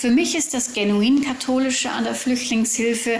Für mich ist das genuin katholische an der Flüchtlingshilfe,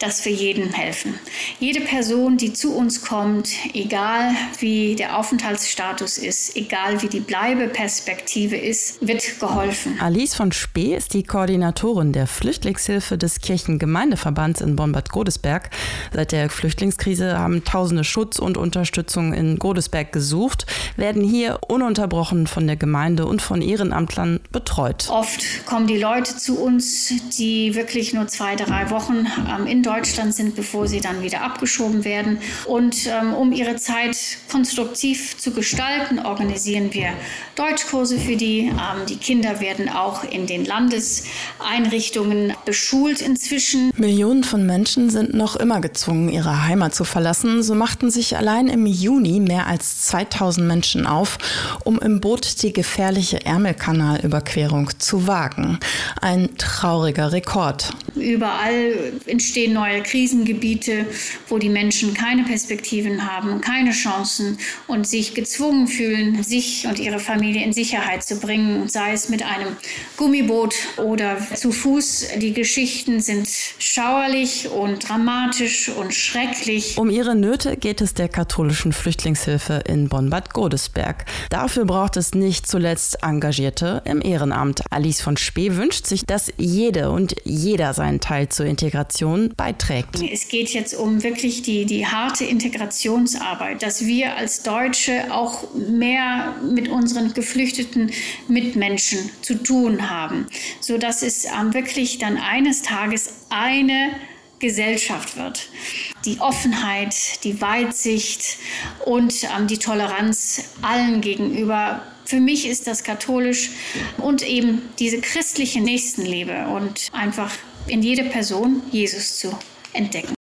dass wir jedem helfen. Jede Person, die zu uns kommt, egal wie der Aufenthaltsstatus ist, egal wie die Bleibeperspektive ist, wird geholfen. Alice von Spee ist die Koordinatorin der Flüchtlingshilfe des Kirchengemeindeverbands in Bonn-Bad Godesberg. Seit der Flüchtlingskrise haben Tausende Schutz und Unterstützung in Godesberg gesucht, werden hier ununterbrochen von der Gemeinde und von Ehrenamtlern betreut. Oft kommen die Leute zu uns, die wirklich nur zwei, drei Wochen ähm, in Deutschland sind, bevor sie dann wieder abgeschoben werden. Und ähm, um ihre Zeit konstruktiv zu gestalten, organisieren wir Deutschkurse für die. Ähm, die Kinder werden auch in den Landeseinrichtungen beschult inzwischen. Millionen von Menschen sind noch immer gezwungen, ihre Heimat zu verlassen. So machten sich allein im Juni mehr als 2000 Menschen auf, um im Boot die gefährliche Ärmelkanalüberquerung zu wagen. Ein trauriger Rekord. Überall entstehen neue Krisengebiete, wo die Menschen keine Perspektiven haben, keine Chancen und sich gezwungen fühlen, sich und ihre Familie in Sicherheit zu bringen, sei es mit einem Gummiboot oder zu Fuß. Die Geschichten sind schauerlich und dramatisch und schrecklich. Um ihre Nöte geht es der katholischen Flüchtlingshilfe in Bonn-Bad Godesberg. Dafür braucht es nicht zuletzt Engagierte im Ehrenamt. Alice von Spee wünscht sich, dass jede und jeder seinen Teil zur Integration beiträgt. Es geht jetzt um wirklich die, die harte Integrationsarbeit, dass wir als Deutsche auch mehr mit unseren geflüchteten Mitmenschen zu tun haben, sodass es ähm, wirklich dann eines Tages eine Gesellschaft wird. Die Offenheit, die Weitsicht und ähm, die Toleranz allen gegenüber. Für mich ist das katholisch und eben diese christliche Nächstenliebe und einfach in jeder Person Jesus zu entdecken.